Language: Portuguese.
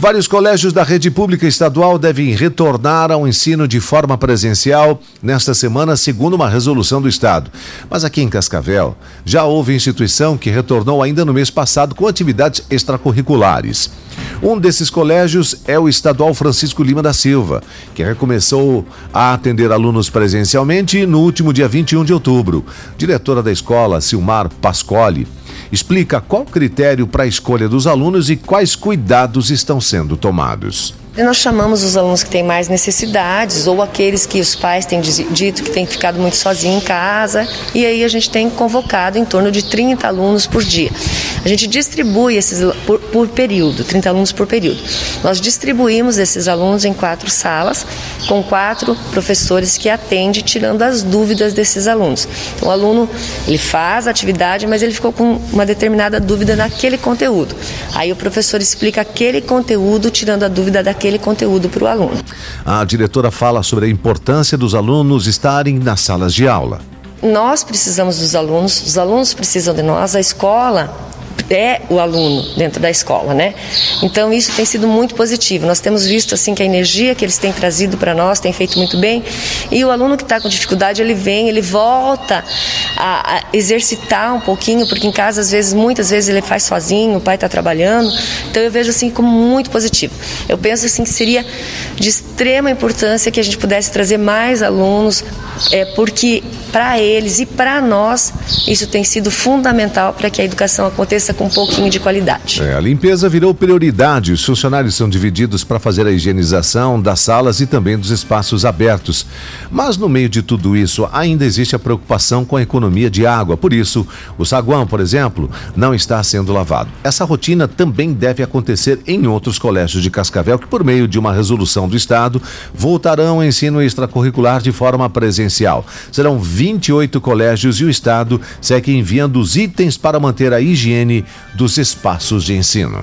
Vários colégios da rede pública estadual devem retornar ao ensino de forma presencial nesta semana, segundo uma resolução do Estado. Mas aqui em Cascavel, já houve instituição que retornou ainda no mês passado com atividades extracurriculares. Um desses colégios é o Estadual Francisco Lima da Silva, que recomeçou a atender alunos presencialmente no último dia 21 de outubro. Diretora da escola, Silmar Pascoli, explica qual critério para a escolha dos alunos e quais cuidados estão sendo tomados. Nós chamamos os alunos que têm mais necessidades ou aqueles que os pais têm dito que têm ficado muito sozinhos em casa e aí a gente tem convocado em torno de 30 alunos por dia. A gente distribui esses por, por período, 30 alunos por período. Nós distribuímos esses alunos em quatro salas com quatro professores que atendem tirando as dúvidas desses alunos. Então o aluno ele faz a atividade, mas ele ficou com uma determinada dúvida naquele conteúdo. Aí o professor explica aquele conteúdo tirando a dúvida daquele aquele conteúdo para o aluno. A diretora fala sobre a importância dos alunos estarem nas salas de aula. Nós precisamos dos alunos, os alunos precisam de nós, a escola é o aluno dentro da escola, né? Então isso tem sido muito positivo. Nós temos visto assim que a energia que eles têm trazido para nós tem feito muito bem. E o aluno que está com dificuldade ele vem, ele volta a, a, exercitar um pouquinho, porque em casa às vezes, muitas vezes ele faz sozinho, o pai está trabalhando. Então eu vejo assim como muito positivo. Eu penso assim que seria de extrema importância que a gente pudesse trazer mais alunos, é, porque para eles e para nós isso tem sido fundamental para que a educação aconteça com um pouquinho de qualidade. É, a limpeza virou prioridade. Os funcionários são divididos para fazer a higienização das salas e também dos espaços abertos. Mas no meio de tudo isso, ainda existe a preocupação com a economia de água. Por isso, o saguão, por exemplo, não está sendo lavado. Essa rotina também deve acontecer em outros colégios de Cascavel, que por meio de uma resolução do Estado voltarão ao ensino extracurricular de forma presencial. Serão 28 colégios e o Estado segue enviando os itens para manter a higiene dos espaços de ensino.